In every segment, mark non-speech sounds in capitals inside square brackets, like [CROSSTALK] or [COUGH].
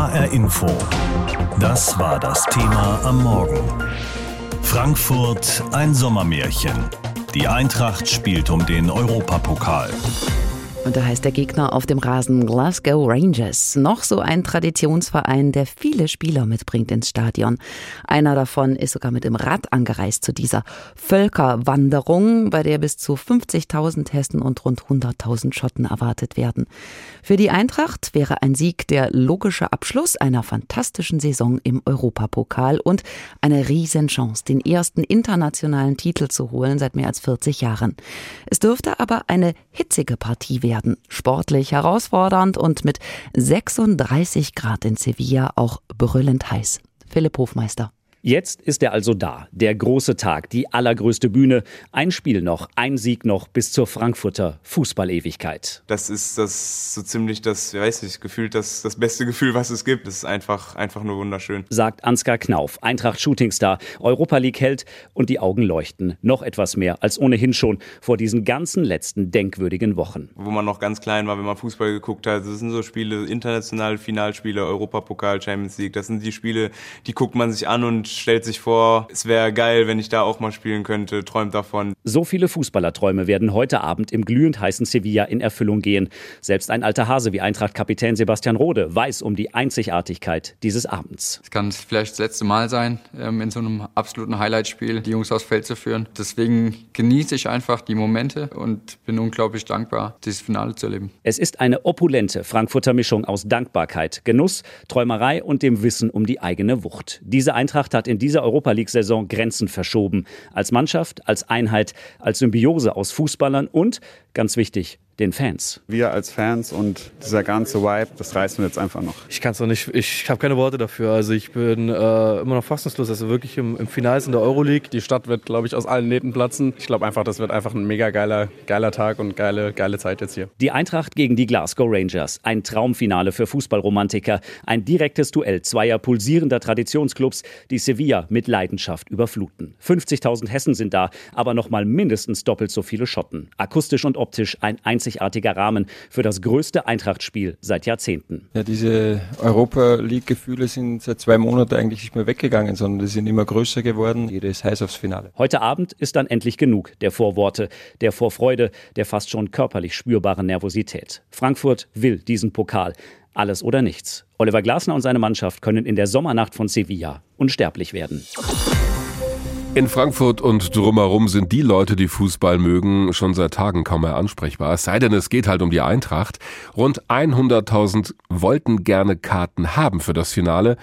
HR Info. Das war das Thema am Morgen. Frankfurt ein Sommermärchen. Die Eintracht spielt um den Europapokal. Und da heißt der Gegner auf dem Rasen Glasgow Rangers. Noch so ein Traditionsverein, der viele Spieler mitbringt ins Stadion. Einer davon ist sogar mit dem Rad angereist zu dieser Völkerwanderung, bei der bis zu 50.000 Hessen und rund 100.000 Schotten erwartet werden. Für die Eintracht wäre ein Sieg der logische Abschluss einer fantastischen Saison im Europapokal und eine Riesenchance, den ersten internationalen Titel zu holen seit mehr als 40 Jahren. Es dürfte aber eine hitzige Partie werden werden. Sportlich herausfordernd und mit 36 Grad in Sevilla auch brüllend heiß. Philipp Hofmeister. Jetzt ist er also da, der große Tag, die allergrößte Bühne. Ein Spiel noch, ein Sieg noch bis zur Frankfurter Fußballewigkeit. Das ist das so ziemlich das, ich weiß nicht, gefühlt das, das beste Gefühl, was es gibt. Das ist einfach, einfach nur wunderschön. Sagt Ansgar Knauf, Eintracht Shootingstar, Europa League Held und die Augen leuchten. Noch etwas mehr als ohnehin schon vor diesen ganzen letzten denkwürdigen Wochen. Wo man noch ganz klein war, wenn man Fußball geguckt hat, das sind so Spiele, internationale Finalspiele, Europapokal, Champions League. Das sind die Spiele, die guckt man sich an und stellt sich vor, es wäre geil, wenn ich da auch mal spielen könnte, träumt davon. So viele Fußballerträume werden heute Abend im glühend heißen Sevilla in Erfüllung gehen. Selbst ein alter Hase wie Eintracht-Kapitän Sebastian Rode weiß um die Einzigartigkeit dieses Abends. Es kann vielleicht das letzte Mal sein, ähm, in so einem absoluten Highlightspiel die Jungs aufs Feld zu führen. Deswegen genieße ich einfach die Momente und bin unglaublich dankbar, dieses Finale zu erleben. Es ist eine opulente Frankfurter Mischung aus Dankbarkeit, Genuss, Träumerei und dem Wissen um die eigene Wucht. Diese Eintracht hat hat in dieser Europa League-Saison Grenzen verschoben. Als Mannschaft, als Einheit, als Symbiose aus Fußballern und, ganz wichtig, den Fans. Wir als Fans und dieser ganze Vibe, das reißen wir jetzt einfach noch. Ich kann es noch nicht, ich habe keine Worte dafür. Also ich bin äh, immer noch fassungslos. Also wirklich im, im Finale in der Euroleague. Die Stadt wird, glaube ich, aus allen Nähten platzen. Ich glaube einfach, das wird einfach ein mega geiler, geiler Tag und geile, geile Zeit jetzt hier. Die Eintracht gegen die Glasgow Rangers. Ein Traumfinale für Fußballromantiker. Ein direktes Duell zweier pulsierender Traditionsclubs, die Sevilla mit Leidenschaft überfluten. 50.000 Hessen sind da, aber noch mal mindestens doppelt so viele Schotten. Akustisch und optisch ein einziges einzigartiger Rahmen für das größte Eintrachtspiel seit Jahrzehnten. Ja, diese Europa League-Gefühle sind seit zwei Monaten eigentlich nicht mehr weggegangen, sondern die sind immer größer geworden. Jeder ist heiß aufs Finale. Heute Abend ist dann endlich genug der Vorworte, der Vorfreude, der fast schon körperlich spürbaren Nervosität. Frankfurt will diesen Pokal. Alles oder nichts. Oliver Glasner und seine Mannschaft können in der Sommernacht von Sevilla unsterblich werden. In Frankfurt und drumherum sind die Leute, die Fußball mögen, schon seit Tagen kaum mehr ansprechbar. Es sei denn, es geht halt um die Eintracht. Rund 100.000 wollten gerne Karten haben für das Finale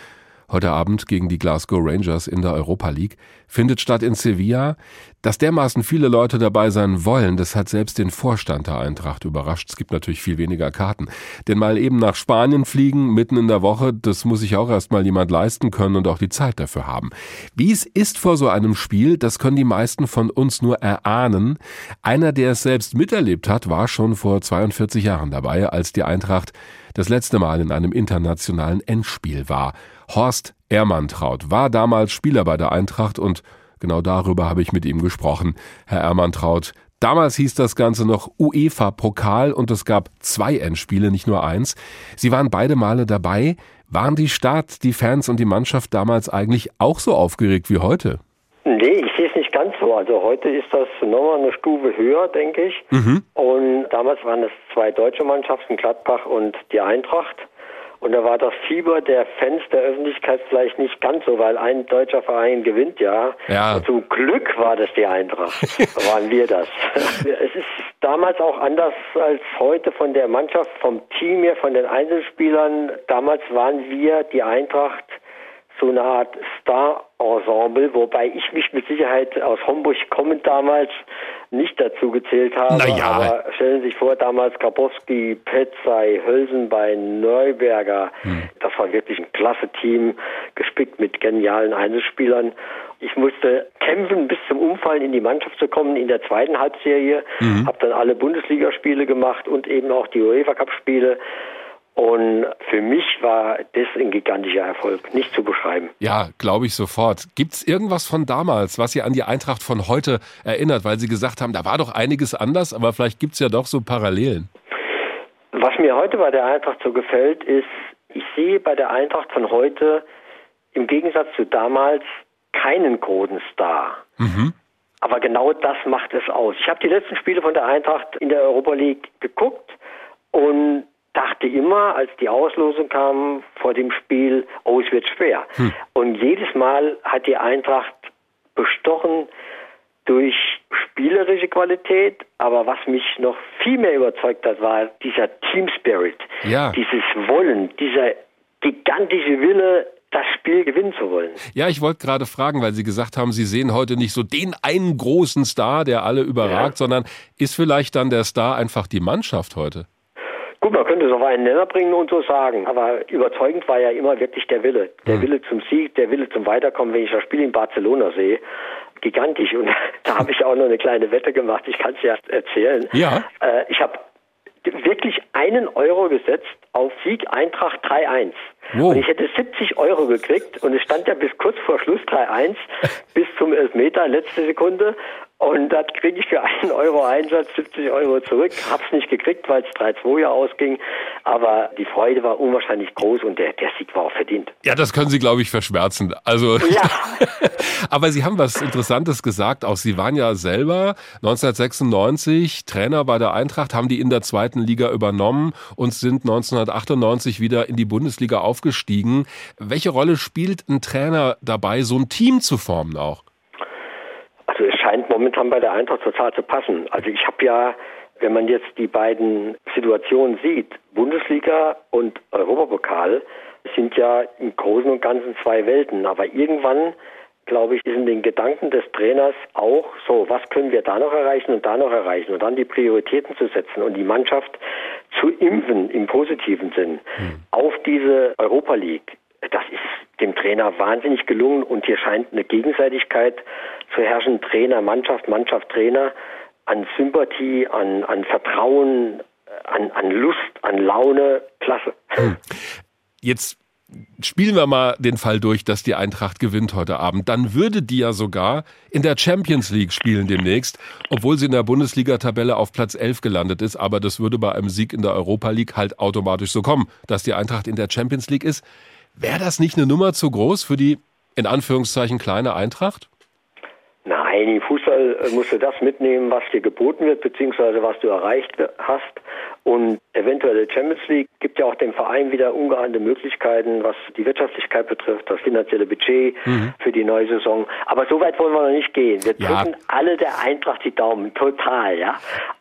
heute Abend gegen die Glasgow Rangers in der Europa League, findet statt in Sevilla. Dass dermaßen viele Leute dabei sein wollen, das hat selbst den Vorstand der Eintracht überrascht. Es gibt natürlich viel weniger Karten. Denn mal eben nach Spanien fliegen, mitten in der Woche, das muss sich auch erstmal jemand leisten können und auch die Zeit dafür haben. Wie es ist vor so einem Spiel, das können die meisten von uns nur erahnen. Einer, der es selbst miterlebt hat, war schon vor 42 Jahren dabei, als die Eintracht das letzte Mal in einem internationalen Endspiel war. Horst Ermantraut war damals Spieler bei der Eintracht und genau darüber habe ich mit ihm gesprochen. Herr Ermantraut, damals hieß das Ganze noch UEFA-Pokal und es gab zwei Endspiele, nicht nur eins. Sie waren beide Male dabei. Waren die Stadt, die Fans und die Mannschaft damals eigentlich auch so aufgeregt wie heute? Nee, ich sehe es nicht ganz so. Also heute ist das nochmal eine Stufe höher, denke ich. Mhm. Und damals waren es zwei deutsche Mannschaften, Gladbach und die Eintracht. Und da war das Fieber der Fans der Öffentlichkeit vielleicht nicht ganz so, weil ein deutscher Verein gewinnt ja. ja. zum Glück war das die Eintracht, [LAUGHS] waren wir das. [LAUGHS] es ist damals auch anders als heute von der Mannschaft, vom Team her, von den Einzelspielern. Damals waren wir die Eintracht so eine Art Star-Ensemble, wobei ich mich mit Sicherheit aus Homburg kommend damals nicht dazu gezählt habe. Naja. Aber stellen Sie sich vor, damals Grabowski, Petzai, Hölsenbein, Neuberger. Hm. Das war wirklich ein klasse Team, gespickt mit genialen Einzelspielern. Ich musste kämpfen, bis zum Umfallen in die Mannschaft zu kommen in der zweiten Halbserie. Mhm. Habe dann alle Bundesligaspiele gemacht und eben auch die UEFA Cup Spiele. Und für mich war das ein gigantischer Erfolg, nicht zu beschreiben. Ja, glaube ich sofort. Gibt es irgendwas von damals, was Sie an die Eintracht von heute erinnert? Weil Sie gesagt haben, da war doch einiges anders, aber vielleicht gibt es ja doch so Parallelen. Was mir heute bei der Eintracht so gefällt, ist, ich sehe bei der Eintracht von heute im Gegensatz zu damals keinen großen Star. Mhm. Aber genau das macht es aus. Ich habe die letzten Spiele von der Eintracht in der Europa League geguckt und dachte immer, als die Auslosung kam vor dem Spiel, oh, es wird schwer. Hm. Und jedes Mal hat die Eintracht bestochen durch spielerische Qualität, aber was mich noch viel mehr überzeugt hat, war dieser Team Spirit, ja. dieses Wollen, dieser gigantische Wille, das Spiel gewinnen zu wollen. Ja, ich wollte gerade fragen, weil Sie gesagt haben, Sie sehen heute nicht so den einen großen Star, der alle überragt, ja. sondern ist vielleicht dann der Star einfach die Mannschaft heute? Gut, man könnte es auf einen Nenner bringen und so sagen, aber überzeugend war ja immer wirklich der Wille. Der hm. Wille zum Sieg, der Wille zum Weiterkommen. Wenn ich das Spiel in Barcelona sehe, gigantisch. Und [LAUGHS] da habe ich auch noch eine kleine Wette gemacht. Ich kann es ja erzählen. Ja. Äh, ich habe wirklich einen Euro gesetzt auf Sieg Eintracht 3-1. Wow. Und ich hätte 70 Euro gekriegt und es stand ja bis kurz vor Schluss 3-1 [LAUGHS] bis zum Elfmeter, letzte Sekunde. Und das kriege ich für einen Euro Einsatz 70 Euro zurück. Hab's nicht gekriegt, weil es 3-2 ja ausging. Aber die Freude war unwahrscheinlich groß und der, der Sieg war auch verdient. Ja, das können Sie, glaube ich, verschmerzen. Also, ja. [LAUGHS] aber Sie haben was Interessantes gesagt. Auch Sie waren ja selber 1996 Trainer bei der Eintracht, haben die in der zweiten Liga übernommen und sind 1998 wieder in die Bundesliga aufgestiegen. Welche Rolle spielt ein Trainer dabei, so ein Team zu formen auch? Scheint momentan bei der Eintracht total zu passen. Also ich habe ja, wenn man jetzt die beiden Situationen sieht, Bundesliga und Europapokal, sind ja im Großen und Ganzen zwei Welten. Aber irgendwann, glaube ich, ist in den Gedanken des Trainers auch so, was können wir da noch erreichen und da noch erreichen und dann die Prioritäten zu setzen und die Mannschaft zu impfen im positiven Sinn hm. auf diese Europa League. Das ist dem Trainer wahnsinnig gelungen und hier scheint eine Gegenseitigkeit zu herrschen, Trainer, Mannschaft, Mannschaft, Trainer, an Sympathie, an, an Vertrauen, an, an Lust, an Laune, klasse. Hm. Jetzt spielen wir mal den Fall durch, dass die Eintracht gewinnt heute Abend. Dann würde die ja sogar in der Champions League spielen demnächst, obwohl sie in der Bundesliga-Tabelle auf Platz 11 gelandet ist. Aber das würde bei einem Sieg in der Europa League halt automatisch so kommen, dass die Eintracht in der Champions League ist. Wäre das nicht eine Nummer zu groß für die in Anführungszeichen kleine Eintracht? Nein, im Fußball äh, musst du das mitnehmen, was dir geboten wird, beziehungsweise was du erreicht hast. Und eventuell die Champions League gibt ja auch dem Verein wieder ungeahnte Möglichkeiten, was die Wirtschaftlichkeit betrifft, das finanzielle Budget mhm. für die neue Saison. Aber so weit wollen wir noch nicht gehen. Wir drücken ja. alle der Eintracht die Daumen, total, ja.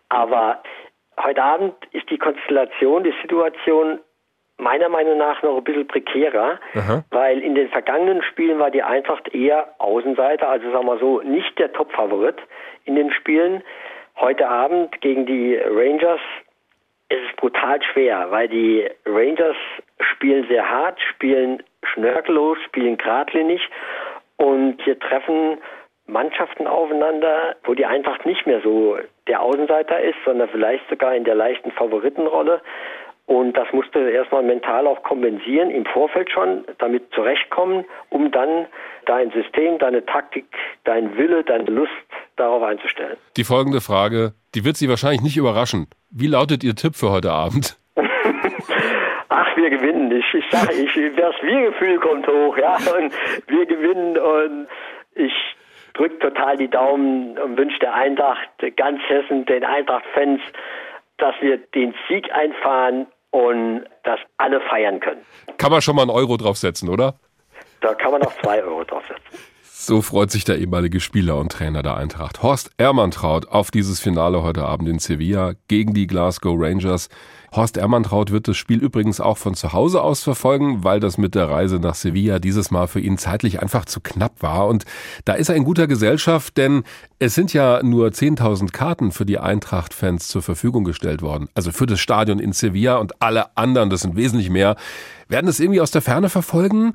Aber heute Abend ist die Konstellation, die Situation meiner Meinung nach noch ein bisschen prekärer, Aha. weil in den vergangenen Spielen war die Eintracht eher Außenseiter, also sagen wir so, nicht der Top-Favorit in den Spielen. Heute Abend gegen die Rangers ist es brutal schwer, weil die Rangers spielen sehr hart, spielen schnörkellos, spielen geradlinig und hier treffen Mannschaften aufeinander, wo die Eintracht nicht mehr so der Außenseiter ist, sondern vielleicht sogar in der leichten Favoritenrolle. Und das musste erstmal mental auch kompensieren, im Vorfeld schon, damit zurechtkommen, um dann dein System, deine Taktik, dein Wille, deine Lust darauf einzustellen. Die folgende Frage, die wird Sie wahrscheinlich nicht überraschen. Wie lautet Ihr Tipp für heute Abend? [LAUGHS] Ach, wir gewinnen. Ich, ich sage, ich, das Wir-Gefühl kommt hoch, ja, und wir gewinnen und ich drücke total die Daumen und wünsche der Eintracht, ganz Hessen, den Eintracht-Fans, dass wir den Sieg einfahren und das alle feiern können. Kann man schon mal einen Euro draufsetzen, oder? Da kann man auch zwei Euro draufsetzen. So freut sich der ehemalige Spieler und Trainer der Eintracht Horst Ermantraut auf dieses Finale heute Abend in Sevilla gegen die Glasgow Rangers. Horst Ermantraut wird das Spiel übrigens auch von zu Hause aus verfolgen, weil das mit der Reise nach Sevilla dieses Mal für ihn zeitlich einfach zu knapp war. Und da ist er in guter Gesellschaft, denn es sind ja nur 10.000 Karten für die Eintracht-Fans zur Verfügung gestellt worden. Also für das Stadion in Sevilla und alle anderen, das sind wesentlich mehr, werden es irgendwie aus der Ferne verfolgen.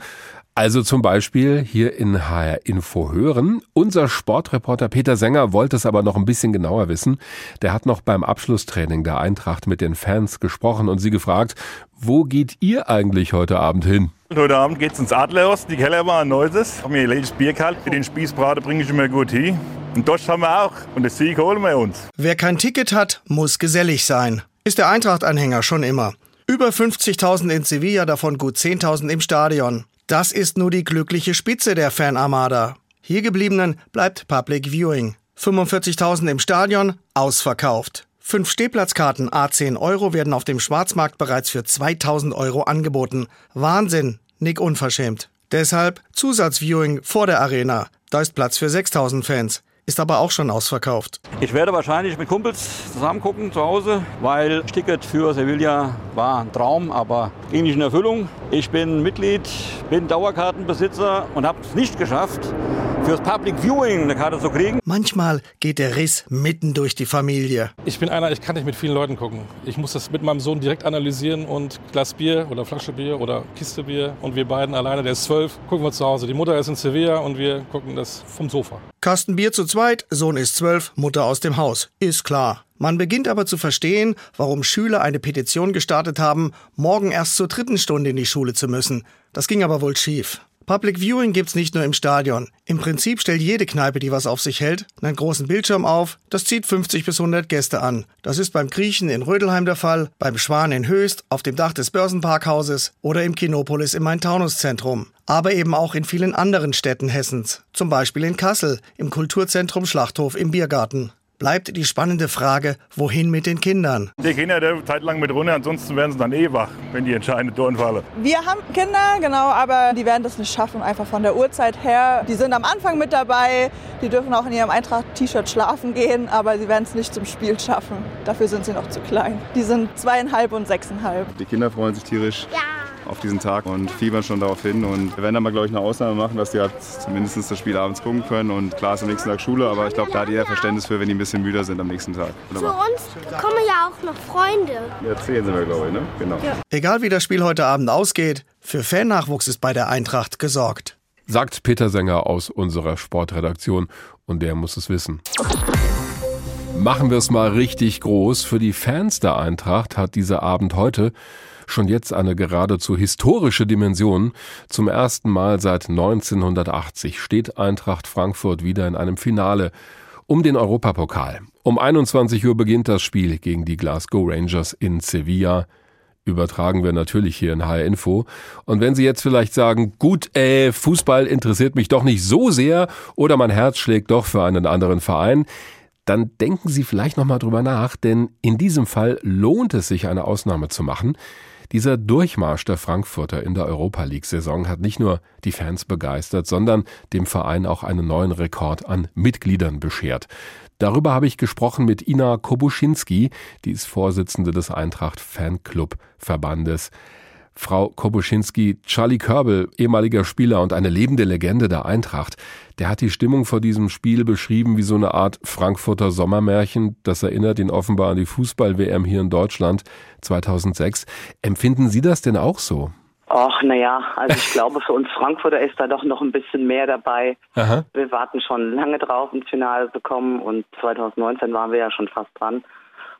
Also zum Beispiel hier in HR Info hören. Unser Sportreporter Peter Sänger wollte es aber noch ein bisschen genauer wissen. Der hat noch beim Abschlusstraining der Eintracht mit den Fans gesprochen und sie gefragt, wo geht ihr eigentlich heute Abend hin? Heute Abend geht's ins Adlerhaus, die Kellerbar, Neuses. Haben mir ein letztes Bier gehalten. Für den Spießbraten bringe ich immer gut hin. Und Dost haben wir auch. Und das Sieg holen wir uns. Wer kein Ticket hat, muss gesellig sein. ist der Eintracht-Anhänger schon immer. Über 50.000 in Sevilla, davon gut 10.000 im Stadion. Das ist nur die glückliche Spitze der Fanarmada. Hier gebliebenen bleibt Public Viewing. 45.000 im Stadion, ausverkauft. Fünf Stehplatzkarten A10 Euro werden auf dem Schwarzmarkt bereits für 2000 Euro angeboten. Wahnsinn, Nick unverschämt. Deshalb Zusatzviewing vor der Arena. Da ist Platz für 6000 Fans ist aber auch schon ausverkauft. Ich werde wahrscheinlich mit Kumpels zusammen gucken zu Hause, weil das Ticket für Sevilla war ein Traum, aber ging nicht in Erfüllung. Ich bin Mitglied, bin Dauerkartenbesitzer und habe es nicht geschafft, fürs Public Viewing eine Karte zu kriegen. Manchmal geht der Riss mitten durch die Familie. Ich bin einer, ich kann nicht mit vielen Leuten gucken. Ich muss das mit meinem Sohn direkt analysieren und Glas Bier oder Flasche Bier oder Kiste Bier und wir beiden alleine, der ist zwölf, gucken wir zu Hause. Die Mutter ist in Sevilla und wir gucken das vom Sofa. Kasten Bier zu zweit, Sohn ist zwölf, Mutter aus dem Haus. Ist klar. Man beginnt aber zu verstehen, warum Schüler eine Petition gestartet haben, morgen erst zur dritten Stunde in die Schule zu müssen. Das ging aber wohl schief. Public Viewing gibt's nicht nur im Stadion. Im Prinzip stellt jede Kneipe, die was auf sich hält, einen großen Bildschirm auf. Das zieht 50 bis 100 Gäste an. Das ist beim Griechen in Rödelheim der Fall, beim Schwan in Höchst, auf dem Dach des Börsenparkhauses oder im Kinopolis im Main-Taunus-Zentrum. Aber eben auch in vielen anderen Städten Hessens. Zum Beispiel in Kassel, im Kulturzentrum Schlachthof im Biergarten bleibt die spannende Frage, wohin mit den Kindern? Die ja der Zeit lang mit runter, ansonsten werden sie dann eh wach, wenn die entscheidende Toren fallen. Wir haben Kinder, genau, aber die werden das nicht schaffen, einfach von der Uhrzeit her. Die sind am Anfang mit dabei, die dürfen auch in ihrem Eintracht-T-Shirt schlafen gehen, aber sie werden es nicht zum Spiel schaffen. Dafür sind sie noch zu klein. Die sind zweieinhalb und sechseinhalb. Die Kinder freuen sich tierisch. Ja auf diesen Tag und fiebern schon darauf hin. Und wir werden dann mal, glaube ich, eine Ausnahme machen, dass die halt zumindest das Spiel abends gucken können. Und klar ist am nächsten Tag Schule, aber ich glaube, da hat jeder Verständnis für, wenn die ein bisschen müder sind am nächsten Tag. Zu uns kommen ja auch noch Freunde. Ja, zehn sind wir, glaube ich, ne? Genau. Ja. Egal wie das Spiel heute Abend ausgeht, für Fannachwuchs ist bei der Eintracht gesorgt. Sagt Peter Sänger aus unserer Sportredaktion und der muss es wissen. Machen wir es mal richtig groß. Für die Fans der Eintracht hat dieser Abend heute schon jetzt eine geradezu historische Dimension. Zum ersten Mal seit 1980 steht Eintracht Frankfurt wieder in einem Finale um den Europapokal. Um 21 Uhr beginnt das Spiel gegen die Glasgow Rangers in Sevilla. Übertragen wir natürlich hier in HR Info. Und wenn Sie jetzt vielleicht sagen, gut, äh, Fußball interessiert mich doch nicht so sehr oder mein Herz schlägt doch für einen anderen Verein, dann denken Sie vielleicht nochmal drüber nach, denn in diesem Fall lohnt es sich, eine Ausnahme zu machen. Dieser Durchmarsch der Frankfurter in der Europa League-Saison hat nicht nur die Fans begeistert, sondern dem Verein auch einen neuen Rekord an Mitgliedern beschert. Darüber habe ich gesprochen mit Ina Kobuschinski, die ist Vorsitzende des Eintracht Fanclub Verbandes. Frau Kobuschinski, Charlie Körbel, ehemaliger Spieler und eine lebende Legende der Eintracht, der hat die Stimmung vor diesem Spiel beschrieben wie so eine Art Frankfurter Sommermärchen. Das erinnert ihn offenbar an die Fußball-WM hier in Deutschland 2006. Empfinden Sie das denn auch so? Ach, naja, also ich glaube, für uns Frankfurter ist da doch noch ein bisschen mehr dabei. Aha. Wir warten schon lange drauf, ins Finale zu kommen und 2019 waren wir ja schon fast dran.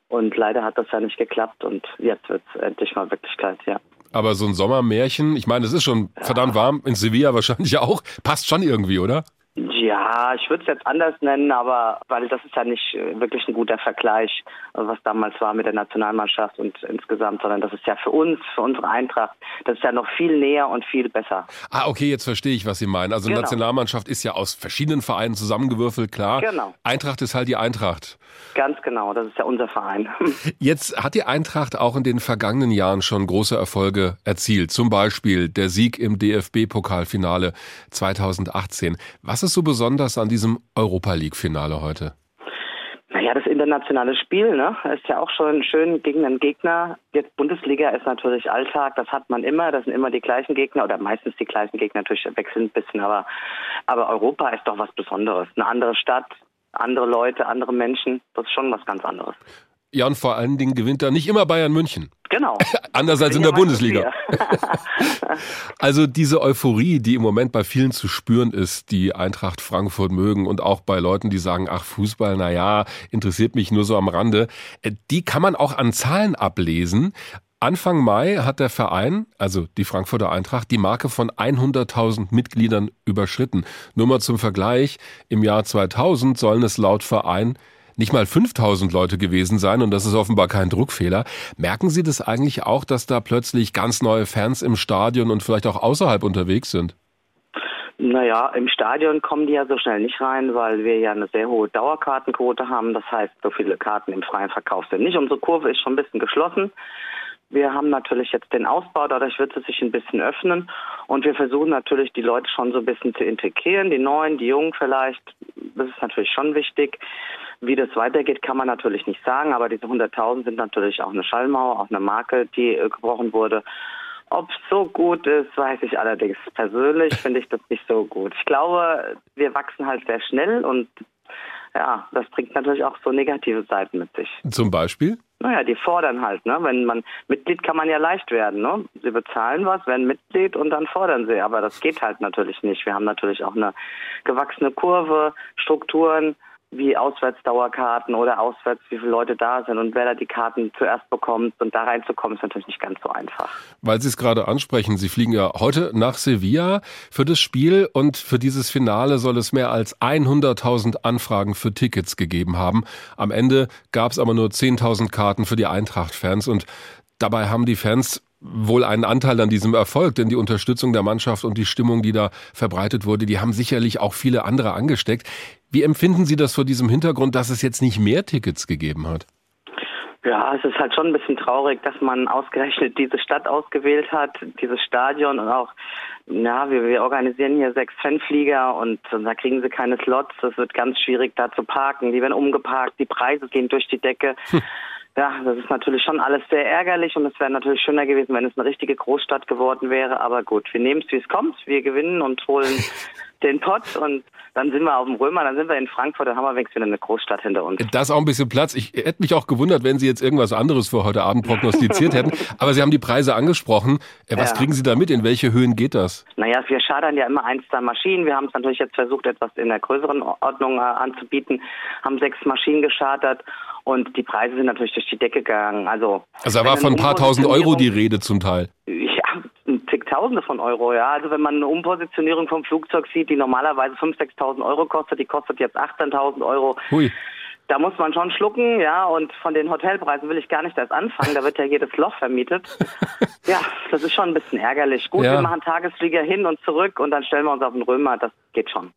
Und leider hat das ja nicht geklappt und jetzt wird es endlich mal Wirklichkeit, ja. Aber so ein Sommermärchen, ich meine, es ist schon verdammt warm, in Sevilla wahrscheinlich [LAUGHS] auch, passt schon irgendwie, oder? Ja, ich würde es jetzt anders nennen, aber weil das ist ja nicht äh, wirklich ein guter Vergleich, was damals war mit der Nationalmannschaft und insgesamt, sondern das ist ja für uns, für unsere Eintracht, das ist ja noch viel näher und viel besser. Ah, okay, jetzt verstehe ich, was Sie meinen. Also genau. Nationalmannschaft ist ja aus verschiedenen Vereinen zusammengewürfelt, klar. Genau. Eintracht ist halt die Eintracht. Ganz genau, das ist ja unser Verein. [LAUGHS] Jetzt hat die Eintracht auch in den vergangenen Jahren schon große Erfolge erzielt. Zum Beispiel der Sieg im DFB-Pokalfinale 2018. Was ist so besonders an diesem Europa League-Finale heute? Naja, das internationale Spiel ne, ist ja auch schon schön gegen einen Gegner. Jetzt Bundesliga ist natürlich Alltag, das hat man immer, das sind immer die gleichen Gegner oder meistens die gleichen Gegner, natürlich wechseln ein bisschen, aber, aber Europa ist doch was Besonderes. Eine andere Stadt, andere Leute, andere Menschen, das ist schon was ganz anderes. Ja, und vor allen Dingen gewinnt da nicht immer Bayern München. Genau. [LAUGHS] Anders als in der Bundesliga. [LAUGHS] [LAUGHS] also diese Euphorie, die im Moment bei vielen zu spüren ist, die Eintracht Frankfurt mögen und auch bei Leuten, die sagen, ach Fußball, na ja, interessiert mich nur so am Rande, äh, die kann man auch an Zahlen ablesen. Anfang Mai hat der Verein, also die Frankfurter Eintracht, die Marke von 100.000 Mitgliedern überschritten. Nur mal zum Vergleich, im Jahr 2000 sollen es laut Verein nicht mal 5000 Leute gewesen sein und das ist offenbar kein Druckfehler. Merken Sie das eigentlich auch, dass da plötzlich ganz neue Fans im Stadion und vielleicht auch außerhalb unterwegs sind? Naja, im Stadion kommen die ja so schnell nicht rein, weil wir ja eine sehr hohe Dauerkartenquote haben. Das heißt, so viele Karten im freien Verkauf sind nicht. Unsere Kurve ist schon ein bisschen geschlossen. Wir haben natürlich jetzt den Ausbau, dadurch wird es sich ein bisschen öffnen. Und wir versuchen natürlich, die Leute schon so ein bisschen zu integrieren, die Neuen, die Jungen vielleicht. Das ist natürlich schon wichtig. Wie das weitergeht, kann man natürlich nicht sagen, aber diese 100.000 sind natürlich auch eine Schallmauer, auch eine Marke, die äh, gebrochen wurde. Ob es so gut ist, weiß ich allerdings. Persönlich finde ich das nicht so gut. Ich glaube, wir wachsen halt sehr schnell und ja, das bringt natürlich auch so negative Seiten mit sich. Zum Beispiel? Naja, die fordern halt, ne? Wenn man Mitglied kann man ja leicht werden, ne? Sie bezahlen was, werden Mitglied und dann fordern sie. Aber das geht halt natürlich nicht. Wir haben natürlich auch eine gewachsene Kurve, Strukturen wie Auswärtsdauerkarten oder auswärts, wie viele Leute da sind und wer da die Karten zuerst bekommt. Und da reinzukommen, ist natürlich nicht ganz so einfach. Weil Sie es gerade ansprechen, Sie fliegen ja heute nach Sevilla für das Spiel und für dieses Finale soll es mehr als 100.000 Anfragen für Tickets gegeben haben. Am Ende gab es aber nur 10.000 Karten für die Eintracht-Fans und dabei haben die Fans wohl einen Anteil an diesem Erfolg, denn die Unterstützung der Mannschaft und die Stimmung, die da verbreitet wurde, die haben sicherlich auch viele andere angesteckt. Wie empfinden Sie das vor diesem Hintergrund, dass es jetzt nicht mehr Tickets gegeben hat? Ja, es ist halt schon ein bisschen traurig, dass man ausgerechnet diese Stadt ausgewählt hat, dieses Stadion und auch, ja, wir, wir organisieren hier sechs Fanflieger und, und da kriegen sie keine Slots. Es wird ganz schwierig, da zu parken. Die werden umgeparkt, die Preise gehen durch die Decke. Hm. Ja, das ist natürlich schon alles sehr ärgerlich und es wäre natürlich schöner gewesen, wenn es eine richtige Großstadt geworden wäre. Aber gut, wir nehmen es, wie es kommt. Wir gewinnen und holen [LAUGHS] den Pott und dann sind wir auf dem Römer, dann sind wir in Frankfurt, dann haben wir wenigstens wieder eine Großstadt hinter uns. Da ist auch ein bisschen Platz. Ich hätte mich auch gewundert, wenn Sie jetzt irgendwas anderes für heute Abend prognostiziert [LAUGHS] hätten. Aber Sie haben die Preise angesprochen. Äh, was ja. kriegen Sie da mit? In welche Höhen geht das? Naja, wir schadern ja immer eins, zwei Maschinen. Wir haben es natürlich jetzt versucht, etwas in der größeren Ordnung äh, anzubieten, haben sechs Maschinen geschartert und die Preise sind natürlich durch die Decke gegangen. Also, also da war von ein paar tausend Euro die Rede zum Teil. Ja, zigtausende von Euro, ja. Also wenn man eine Umpositionierung vom Flugzeug sieht, die normalerweise 5.000, 6.000 Euro kostet, die kostet jetzt 18.000 Euro. Hui da muss man schon schlucken, ja, und von den Hotelpreisen will ich gar nicht erst anfangen, da wird ja jedes Loch vermietet. [LAUGHS] ja, das ist schon ein bisschen ärgerlich. Gut, ja. wir machen Tagesflieger hin und zurück und dann stellen wir uns auf den Römer, das geht schon.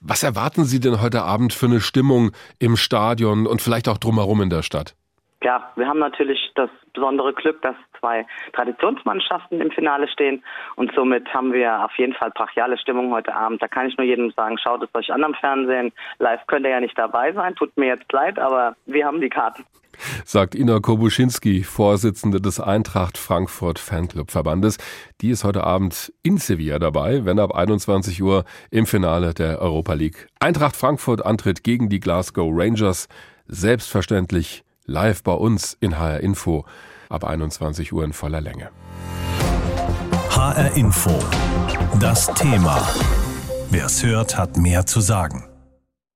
Was erwarten Sie denn heute Abend für eine Stimmung im Stadion und vielleicht auch drumherum in der Stadt? Ja, wir haben natürlich das besondere Glück, dass zwei Traditionsmannschaften im Finale stehen und somit haben wir auf jeden Fall brachiale Stimmung heute Abend. Da kann ich nur jedem sagen, schaut es euch an am Fernsehen. Live könnt ihr ja nicht dabei sein, tut mir jetzt leid, aber wir haben die Karten. Sagt Ina Kobuschinski, Vorsitzende des Eintracht Frankfurt Fanclub Verbandes. Die ist heute Abend in Sevilla dabei, wenn ab 21 Uhr im Finale der Europa League Eintracht Frankfurt antritt gegen die Glasgow Rangers. Selbstverständlich live bei uns in HR Info ab 21 Uhr in voller Länge. HR Info. Das Thema. Wer es hört, hat mehr zu sagen.